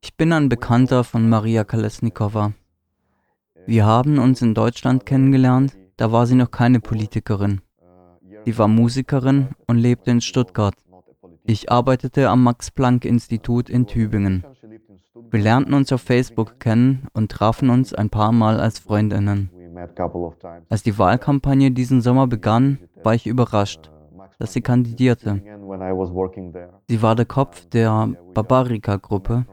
Ich bin ein Bekannter von Maria Kolesnikova. Wir haben uns in Deutschland kennengelernt, da war sie noch keine Politikerin. Sie war Musikerin und lebte in Stuttgart. Ich arbeitete am Max-Planck-Institut in Tübingen. Wir lernten uns auf Facebook kennen und trafen uns ein paar Mal als Freundinnen. Als die Wahlkampagne diesen Sommer begann, war ich überrascht, dass sie kandidierte. Sie war der Kopf der Babarika-Gruppe.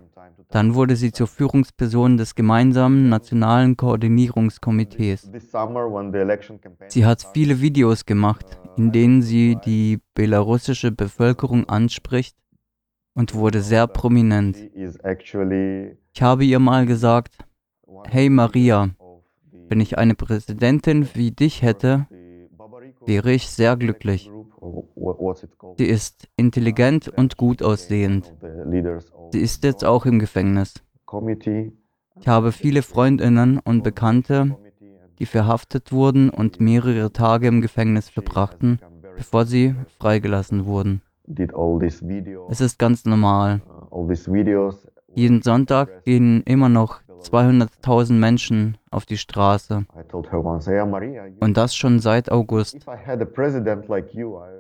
Dann wurde sie zur Führungsperson des gemeinsamen nationalen Koordinierungskomitees. Sie hat viele Videos gemacht, in denen sie die belarussische Bevölkerung anspricht und wurde sehr prominent. Ich habe ihr mal gesagt, hey Maria, wenn ich eine Präsidentin wie dich hätte, wäre ich sehr glücklich. Sie ist intelligent und gut aussehend. Sie ist jetzt auch im Gefängnis. Ich habe viele Freundinnen und Bekannte, die verhaftet wurden und mehrere Tage im Gefängnis verbrachten, bevor sie freigelassen wurden. Es ist ganz normal. Jeden Sonntag gehen immer noch 200.000 Menschen auf die Straße. Und das schon seit August.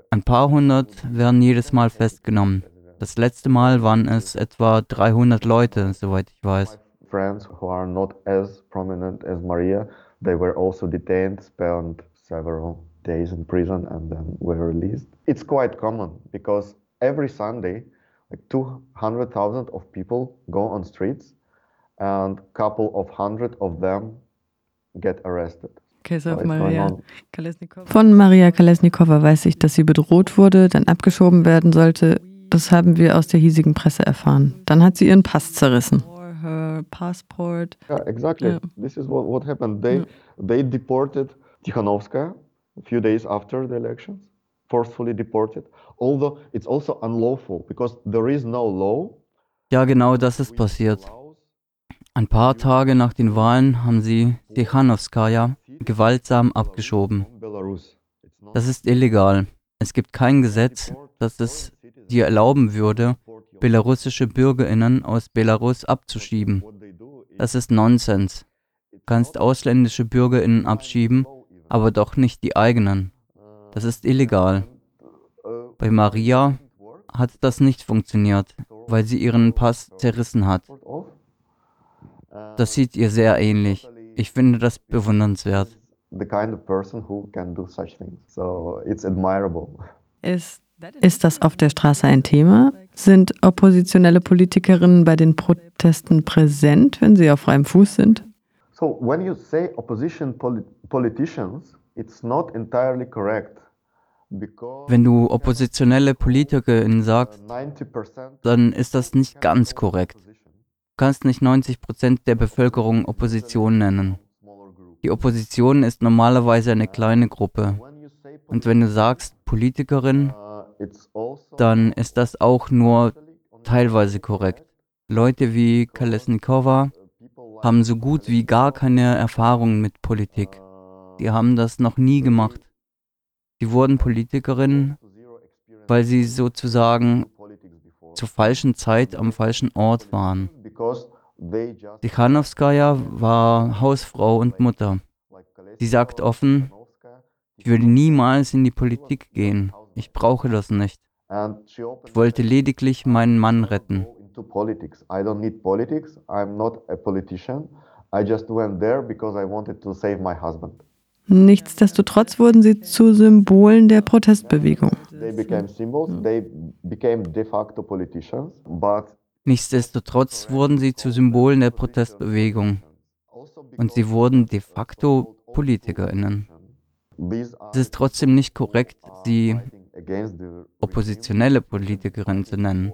Ein paar hundert werden jedes Mal festgenommen. Das letzte Mal waren es etwa 300 Leute, soweit ich weiß. Friends who are not as prominent as Maria, they were also detained, spent several days in prison and then were released. It's quite common because every Sunday, like 200,000 of people go on streets and couple of hundred of them get arrested. Maria Von Maria Kalesnikova weiß ich, dass sie bedroht wurde, dann abgeschoben werden sollte. Das haben wir aus der hiesigen Presse erfahren. Dann hat sie ihren Pass zerrissen. passport. Yeah, exactly. Yeah. This is what, what happened. They, yeah. they deported Tikhanovskaya a few days after the elections, forcefully deported. Although it's also unlawful because there is no law. Ja, genau das ist passiert. Ein paar Tage nach den Wahlen haben sie Tikhanovskaya gewaltsam abgeschoben. Das ist illegal. Es gibt kein Gesetz, das es dir erlauben würde, belarussische Bürgerinnen aus Belarus abzuschieben. Das ist Nonsens. Du kannst ausländische Bürgerinnen abschieben, aber doch nicht die eigenen. Das ist illegal. Bei Maria hat das nicht funktioniert, weil sie ihren Pass zerrissen hat. Das sieht ihr sehr ähnlich. Ich finde das bewundernswert. Ist, ist das auf der Straße ein Thema? Sind oppositionelle Politikerinnen bei den Protesten präsent, wenn sie auf freiem Fuß sind? So when you say opposition politicians, it's not entirely correct. Wenn du oppositionelle Politikerinnen sagst, dann ist das nicht ganz korrekt kannst nicht 90 Prozent der Bevölkerung Opposition nennen. Die Opposition ist normalerweise eine kleine Gruppe. Und wenn du sagst Politikerin, dann ist das auch nur teilweise korrekt. Leute wie Kalesnikova haben so gut wie gar keine Erfahrung mit Politik. Die haben das noch nie gemacht. Sie wurden Politikerin, weil sie sozusagen zur falschen Zeit am falschen Ort waren. Tikhanovskaya war Hausfrau und Mutter. Sie sagt offen, ich würde niemals in die Politik gehen. Ich brauche das nicht. Ich wollte lediglich meinen Mann retten. Nichtsdestotrotz wurden sie zu Symbolen der Protestbewegung. Nichtsdestotrotz wurden sie zu Symbolen der Protestbewegung und sie wurden de facto PolitikerInnen. Es ist trotzdem nicht korrekt, sie oppositionelle Politikerin zu nennen.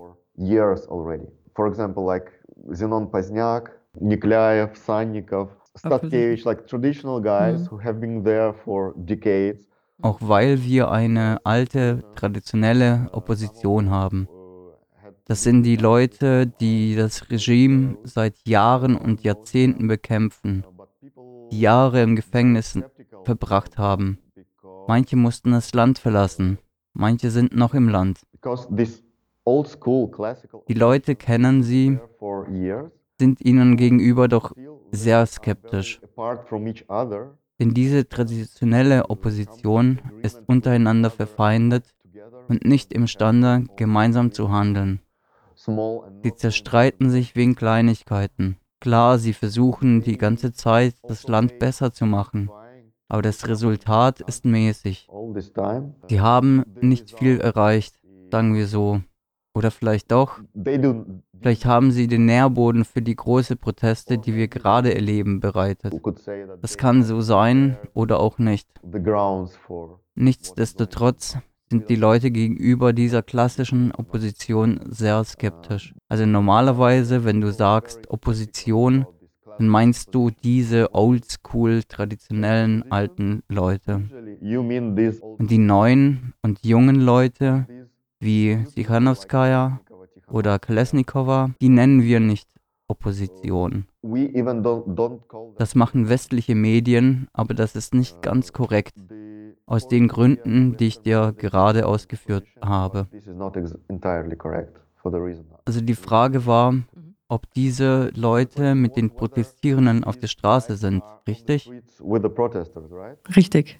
For example, like Zenon Pozniak, Niklaev, Sannikov, Statkevich, like traditional guys who have been there for decades. Auch weil wir eine alte, traditionelle Opposition haben. Das sind die Leute, die das Regime seit Jahren und Jahrzehnten bekämpfen, die Jahre im Gefängnis verbracht haben. Manche mussten das Land verlassen, manche sind noch im Land. Die Leute kennen sie, sind ihnen gegenüber doch sehr skeptisch. Denn diese traditionelle Opposition ist untereinander verfeindet und nicht imstande, gemeinsam zu handeln. Sie zerstreiten sich wegen Kleinigkeiten. Klar, sie versuchen die ganze Zeit, das Land besser zu machen, aber das Resultat ist mäßig. Sie haben nicht viel erreicht, sagen wir so. Oder vielleicht doch. Vielleicht haben sie den Nährboden für die großen Proteste, die wir gerade erleben, bereitet. Das kann so sein oder auch nicht. Nichtsdestotrotz sind die Leute gegenüber dieser klassischen Opposition sehr skeptisch. Also normalerweise, wenn du sagst Opposition, dann meinst du diese oldschool, traditionellen alten Leute. Und die neuen und jungen Leute, wie Sikhanowskaja oder Kolesnikova, die nennen wir nicht Opposition. Das machen westliche Medien, aber das ist nicht ganz korrekt aus den Gründen, die ich dir gerade ausgeführt habe. Also die Frage war, ob diese Leute mit den Protestierenden auf der Straße sind, richtig? Richtig.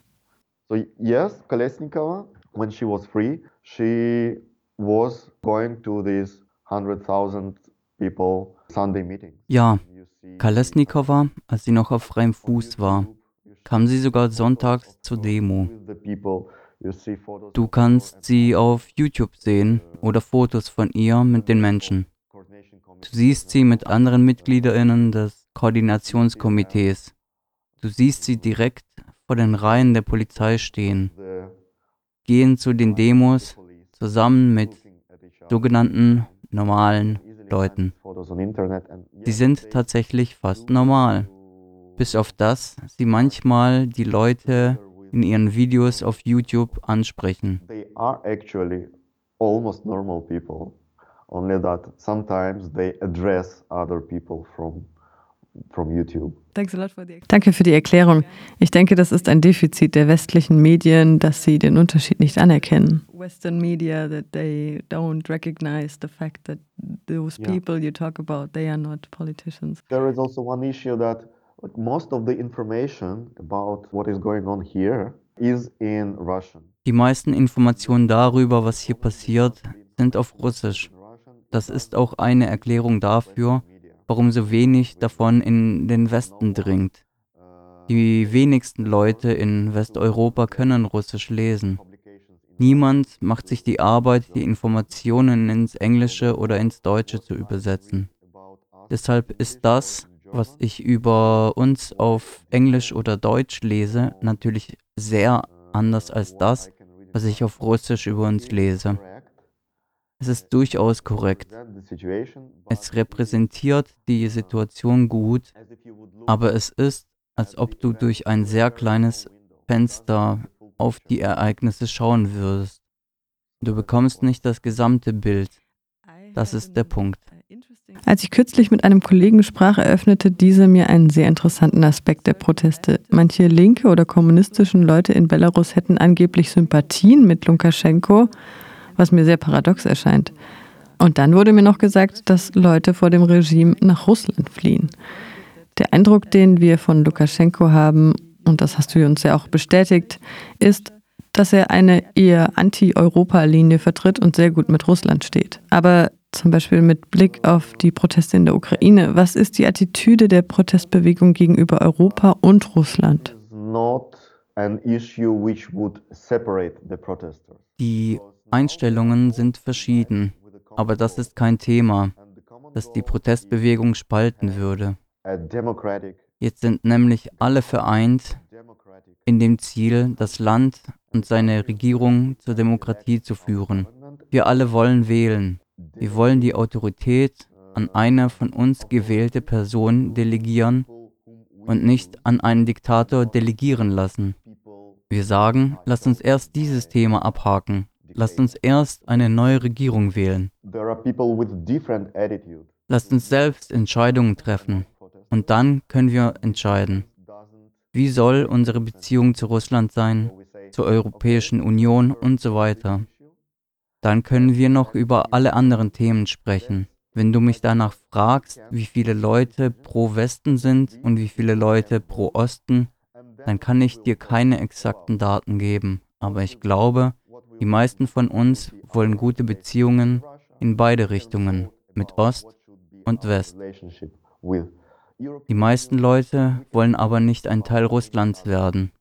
So yes, Kolesnikova, when she was free, she was going to these 100,000 people Sunday meetings. Ja, Kolesnikova, als sie noch auf freiem Fuß war, kam sie sogar sonntags zur Demo. Du kannst sie auf YouTube sehen oder Fotos von ihr mit den Menschen. Du siehst sie mit anderen Mitgliederinnen des Koordinationskomitees. Du siehst sie direkt vor den Reihen der Polizei stehen, gehen zu den Demos zusammen mit sogenannten normalen Leuten. Sie sind tatsächlich fast normal bis auf das sie manchmal die Leute in ihren Videos auf YouTube ansprechen. They are actually almost normal people, only that sometimes they address other people from from YouTube. Danke für die Erklärung. Ich denke, das ist ein Defizit der westlichen Medien, dass sie den Unterschied nicht anerkennen. Western media that they don't recognize the fact that those people you talk about, they are not politicians. There is also one issue that But most of the information about what is going on here is in Russian. Die meisten Informationen darüber, was hier passiert, sind auf Russisch. Das ist auch eine Erklärung dafür, warum so wenig davon in den Westen dringt. Die wenigsten Leute in Westeuropa können Russisch lesen. Niemand macht sich die Arbeit, die Informationen ins Englische oder ins Deutsche zu übersetzen. Deshalb ist das, was ich über uns auf Englisch oder Deutsch lese, natürlich sehr anders als das, was ich auf Russisch über uns lese. Es ist durchaus korrekt. Es repräsentiert die Situation gut, aber es ist, als ob du durch ein sehr kleines Fenster auf die Ereignisse schauen würdest. Du bekommst nicht das gesamte Bild. Das ist der Punkt. Als ich kürzlich mit einem Kollegen sprach, eröffnete dieser mir einen sehr interessanten Aspekt der Proteste. Manche linke oder kommunistischen Leute in Belarus hätten angeblich Sympathien mit Lukaschenko, was mir sehr paradox erscheint. Und dann wurde mir noch gesagt, dass Leute vor dem Regime nach Russland fliehen. Der Eindruck, den wir von Lukaschenko haben, und das hast du uns ja auch bestätigt, ist, dass er eine eher Anti-Europa-Linie vertritt und sehr gut mit Russland steht. Aber zum Beispiel mit Blick auf die Proteste in der Ukraine. Was ist die Attitüde der Protestbewegung gegenüber Europa und Russland? Die Einstellungen sind verschieden, aber das ist kein Thema, das die Protestbewegung spalten würde. Jetzt sind nämlich alle vereint in dem Ziel, das Land und seine Regierung zur Demokratie zu führen. Wir alle wollen wählen. Wir wollen die Autorität an eine von uns gewählte Person delegieren und nicht an einen Diktator delegieren lassen. Wir sagen, lasst uns erst dieses Thema abhaken. Lasst uns erst eine neue Regierung wählen. Lasst uns selbst Entscheidungen treffen. Und dann können wir entscheiden. Wie soll unsere Beziehung zu Russland sein, zur Europäischen Union und so weiter? Dann können wir noch über alle anderen Themen sprechen. Wenn du mich danach fragst, wie viele Leute pro Westen sind und wie viele Leute pro Osten, dann kann ich dir keine exakten Daten geben. Aber ich glaube, die meisten von uns wollen gute Beziehungen in beide Richtungen, mit Ost und West. Die meisten Leute wollen aber nicht ein Teil Russlands werden.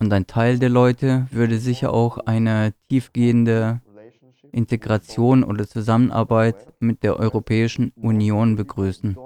Und ein Teil der Leute würde sicher auch eine tiefgehende Integration oder Zusammenarbeit mit der Europäischen Union begrüßen.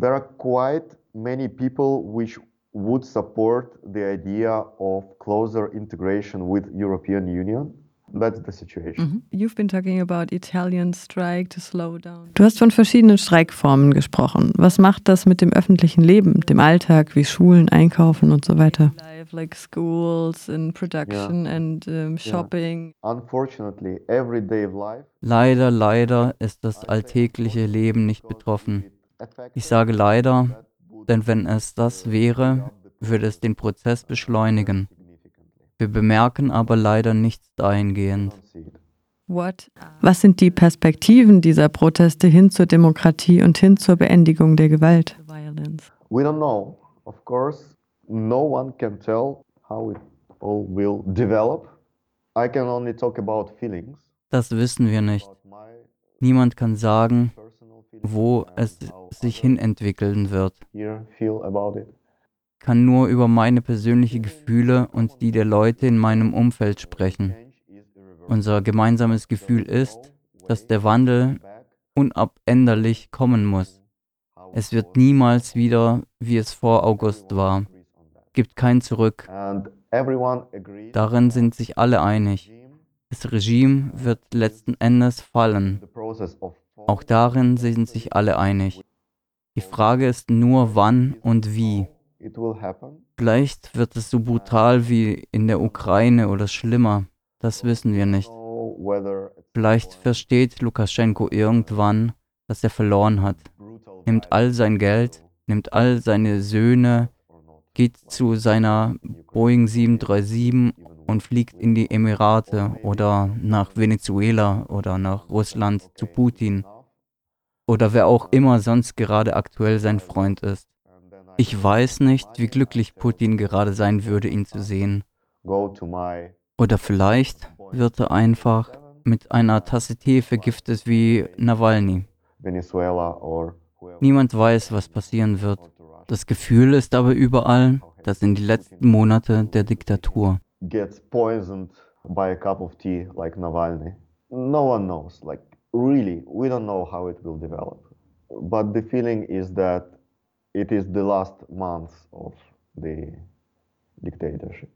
There are quite many people which would support the idea of closer integration with European Union. That's the situation. Mhm. You've been talking about Italian strike to slow down. Du hast von verschiedenen Streikformen gesprochen. Was macht das mit dem öffentlichen Leben, dem Alltag, wie Schulen, Einkaufen und so weiter? Like schools and production yeah. and um, shopping. Yeah. Unfortunately, everyday life. Leider, leider ist das alltägliche Leben nicht betroffen. Ich sage leider, denn wenn es das wäre, würde es den Prozess beschleunigen. Wir bemerken aber leider nichts dahingehend. Was sind die Perspektiven dieser Proteste hin zur Demokratie und hin zur Beendigung der Gewalt? We don't know. Of course, no one can tell how it all will develop. I can only talk about feelings. Das wissen wir nicht. Niemand kann sagen, wo es sich hinentwickeln wird kann nur über meine persönlichen Gefühle und die der Leute in meinem Umfeld sprechen. Unser gemeinsames Gefühl ist, dass der Wandel unabänderlich kommen muss. Es wird niemals wieder, wie es vor August war. Gibt kein Zurück. Darin sind sich alle einig. Das Regime wird letzten Endes fallen. Auch darin sind sich alle einig. Die Frage ist nur wann und wie. Vielleicht wird es so brutal wie in der Ukraine oder schlimmer. Das wissen wir nicht. Vielleicht versteht Lukaschenko irgendwann, dass er verloren hat. Nimmt all sein Geld, nimmt all seine Söhne, geht zu seiner Boeing 737 und fliegt in die Emirate oder nach Venezuela oder nach Russland zu Putin oder wer auch immer sonst gerade aktuell sein Freund ist. Ich weiß nicht, wie glücklich Putin gerade sein würde, ihn zu sehen. Oder vielleicht wird er einfach mit einer Tasse Tee vergiftet wie Nawalny. Niemand weiß, was passieren wird. Das Gefühl ist aber überall, dass in die letzten Monate der Diktatur. No one knows. Like really, we don't know how it will develop. But the feeling is that it is the last month of the dictatorship.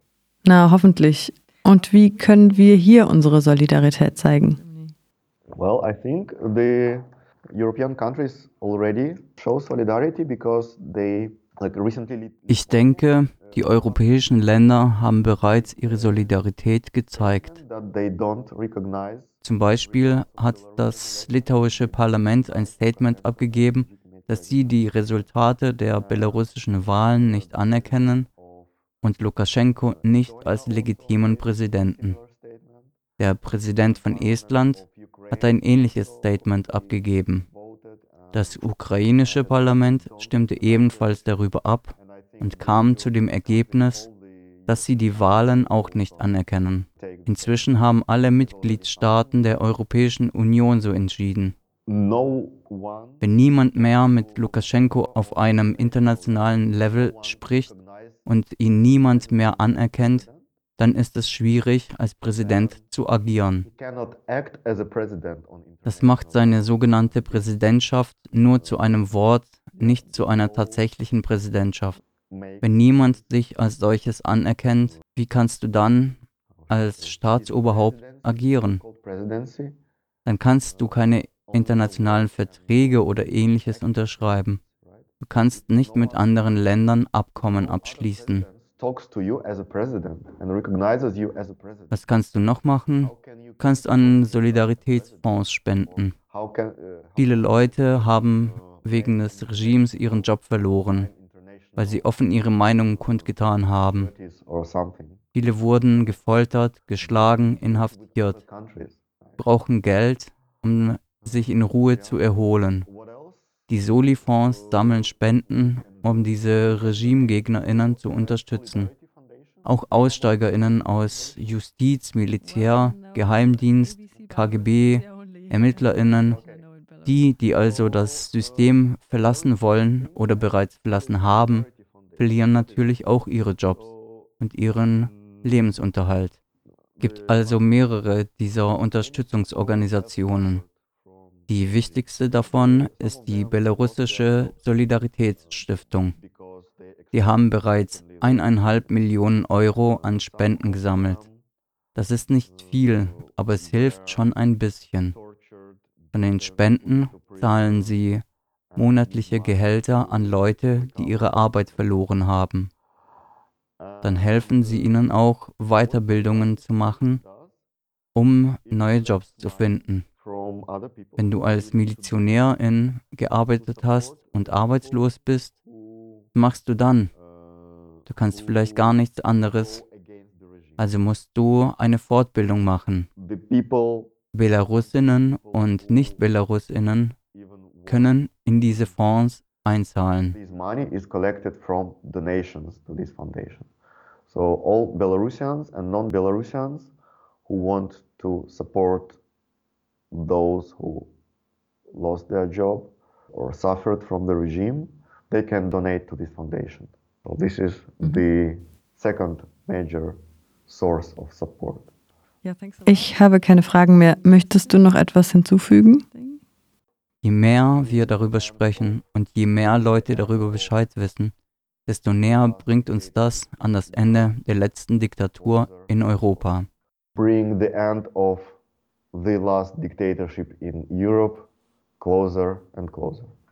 Na, hoffentlich. Und wie können wir hier unsere Solidarität zeigen? Well, I think the European countries already show solidarity because they ich denke, die europäischen Länder haben bereits ihre Solidarität gezeigt. Zum Beispiel hat das litauische Parlament ein Statement abgegeben, dass sie die Resultate der belarussischen Wahlen nicht anerkennen und Lukaschenko nicht als legitimen Präsidenten. Der Präsident von Estland hat ein ähnliches Statement abgegeben. Das ukrainische Parlament stimmte ebenfalls darüber ab und kam zu dem Ergebnis, dass sie die Wahlen auch nicht anerkennen. Inzwischen haben alle Mitgliedstaaten der Europäischen Union so entschieden. Wenn niemand mehr mit Lukaschenko auf einem internationalen Level spricht und ihn niemand mehr anerkennt, dann ist es schwierig, als Präsident zu agieren. Das macht seine sogenannte Präsidentschaft nur zu einem Wort, nicht zu einer tatsächlichen Präsidentschaft. Wenn niemand dich als solches anerkennt, wie kannst du dann als Staatsoberhaupt agieren? Dann kannst du keine internationalen Verträge oder ähnliches unterschreiben. Du kannst nicht mit anderen Ländern Abkommen abschließen. Was kannst du noch machen? Du kannst an Solidaritätsfonds spenden. Uh, Viele Leute haben wegen des Regimes ihren Job verloren, weil sie offen ihre Meinungen kundgetan haben. Viele wurden gefoltert, geschlagen, inhaftiert, brauchen Geld, um sich in Ruhe zu erholen. Die Soli-Fonds sammeln Spenden, um diese RegimegegnerInnen zu unterstützen. Auch AussteigerInnen aus Justiz, Militär, Geheimdienst, KGB, ErmittlerInnen, die, die also das System verlassen wollen oder bereits verlassen haben, verlieren natürlich auch ihre Jobs und ihren Lebensunterhalt. Gibt also mehrere dieser Unterstützungsorganisationen. Die wichtigste davon ist die belarussische Solidaritätsstiftung. Sie haben bereits eineinhalb Millionen Euro an Spenden gesammelt. Das ist nicht viel, aber es hilft schon ein bisschen. Von den Spenden zahlen sie monatliche Gehälter an Leute, die ihre Arbeit verloren haben. Dann helfen sie ihnen auch, Weiterbildungen zu machen, um neue Jobs zu finden. Wenn du als Milizionärin gearbeitet hast und arbeitslos bist, was machst du dann? Du kannst vielleicht gar nichts anderes. Also musst du eine Fortbildung machen. Belarusinnen und Nicht-Belarusinnen können in diese Fonds einzahlen. So all Belarusians and non-Belarusians who want to support those who lost their job or suffered from the regime, they can donate to this foundation. So this is mhm. the second major source of support. Ich habe keine Fragen mehr. Möchtest du noch etwas hinzufügen? Je mehr wir darüber sprechen und je mehr Leute darüber Bescheid wissen, desto näher bringt uns das an das Ende der letzten Diktatur in Europa. Bring the end of the last dictatorship in Europe closer and closer.